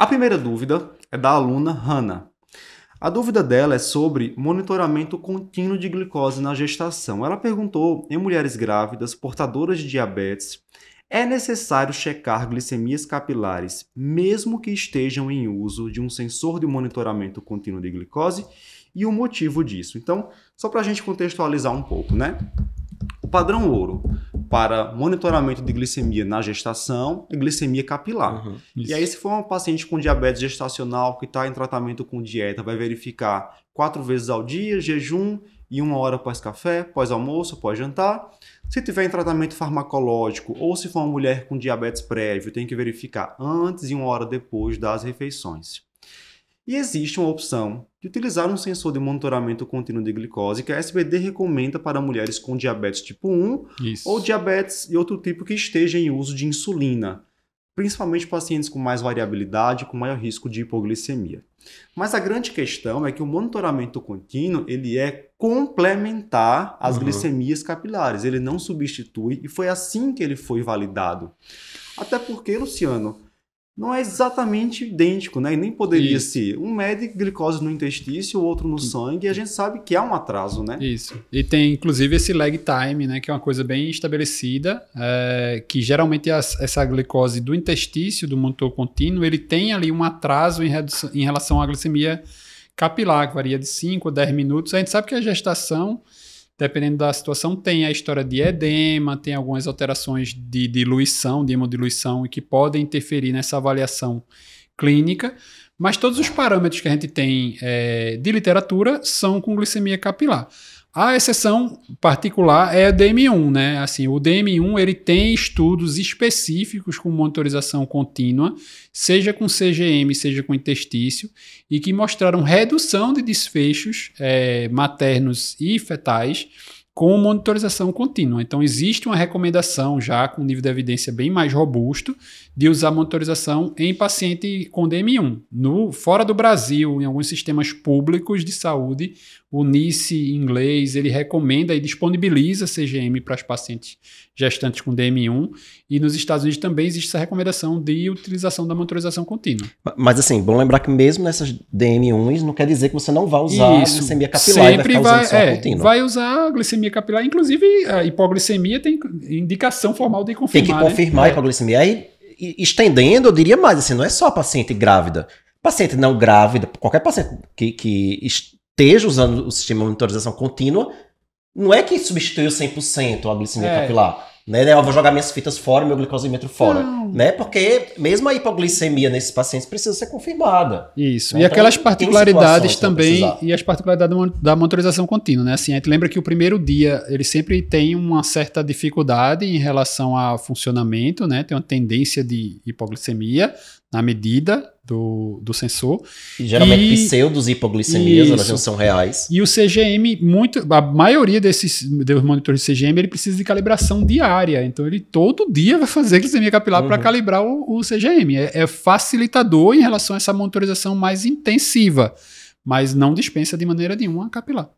A primeira dúvida é da aluna Hannah. A dúvida dela é sobre monitoramento contínuo de glicose na gestação. Ela perguntou: em mulheres grávidas portadoras de diabetes, é necessário checar glicemias capilares, mesmo que estejam em uso de um sensor de monitoramento contínuo de glicose? E o motivo disso. Então, só para a gente contextualizar um pouco, né? O padrão ouro para monitoramento de glicemia na gestação é glicemia capilar. Uhum, e aí, se for uma paciente com diabetes gestacional que está em tratamento com dieta, vai verificar quatro vezes ao dia, jejum e uma hora pós café, pós almoço, pós jantar. Se tiver em tratamento farmacológico ou se for uma mulher com diabetes prévio, tem que verificar antes e uma hora depois das refeições. E existe uma opção de utilizar um sensor de monitoramento contínuo de glicose que a SBD recomenda para mulheres com diabetes tipo 1 Isso. ou diabetes e outro tipo que esteja em uso de insulina, principalmente pacientes com mais variabilidade, com maior risco de hipoglicemia. Mas a grande questão é que o monitoramento contínuo ele é complementar às uhum. glicemias capilares, ele não substitui e foi assim que ele foi validado. Até porque, Luciano, não é exatamente idêntico, né? E nem poderia Isso. ser. Um mede glicose no intestino, o outro no sangue, e a gente sabe que há um atraso, né? Isso. E tem, inclusive, esse lag time, né? Que é uma coisa bem estabelecida, é, que geralmente as, essa glicose do intestino, do monitor contínuo, ele tem ali um atraso em, redução, em relação à glicemia capilar, que varia de 5 a 10 minutos. A gente sabe que a gestação dependendo da situação, tem a história de edema, tem algumas alterações de diluição, de hemodiluição, que podem interferir nessa avaliação clínica, mas todos os parâmetros que a gente tem é, de literatura são com glicemia capilar. A exceção particular é o DM1, né? Assim, o DM1 ele tem estudos específicos com monitorização contínua, seja com CGM, seja com intestício, e que mostraram redução de desfechos é, maternos e fetais com monitorização contínua. Então, existe uma recomendação já com nível de evidência bem mais robusto de usar monitorização em paciente com DM1. No, fora do Brasil, em alguns sistemas públicos de saúde, o NICE inglês, ele recomenda e disponibiliza CGM para os pacientes gestantes com DM1 e nos Estados Unidos também existe essa recomendação de utilização da monitorização contínua. Mas assim, bom lembrar que mesmo nessas DM1s não quer dizer que você não vai usar Isso. a glicemia capilar Sempre vai, vai, é, vai usar a glicemia capilar, inclusive a hipoglicemia tem indicação formal de confirmar. Tem que né? confirmar né? a hipoglicemia. Aí, estendendo, eu diria mais, assim, não é só paciente grávida. Paciente não grávida, qualquer paciente que, que esteja usando o sistema de monitorização contínua, não é que substituiu 100% a glicemia é. capilar. Né? Eu vou jogar minhas fitas fora, meu glicosímetro fora. Não. Né? Porque mesmo a hipoglicemia nesses pacientes precisa ser confirmada. Isso. Né? E então, aquelas particularidades também, e as particularidades da monitorização contínua. Né? Assim, a gente lembra que o primeiro dia ele sempre tem uma certa dificuldade em relação ao funcionamento, né? tem uma tendência de hipoglicemia na medida do, do sensor. E geralmente e, pseudos hipoglicemias, isso. elas não são reais. E o CGM, muito, a maioria desses dos monitores de CGM, ele precisa de calibração diária. Então ele todo dia vai fazer glicemia capilar uhum. para calibrar o, o CGM. É, é facilitador em relação a essa monitorização mais intensiva, mas não dispensa de maneira nenhuma a capilar.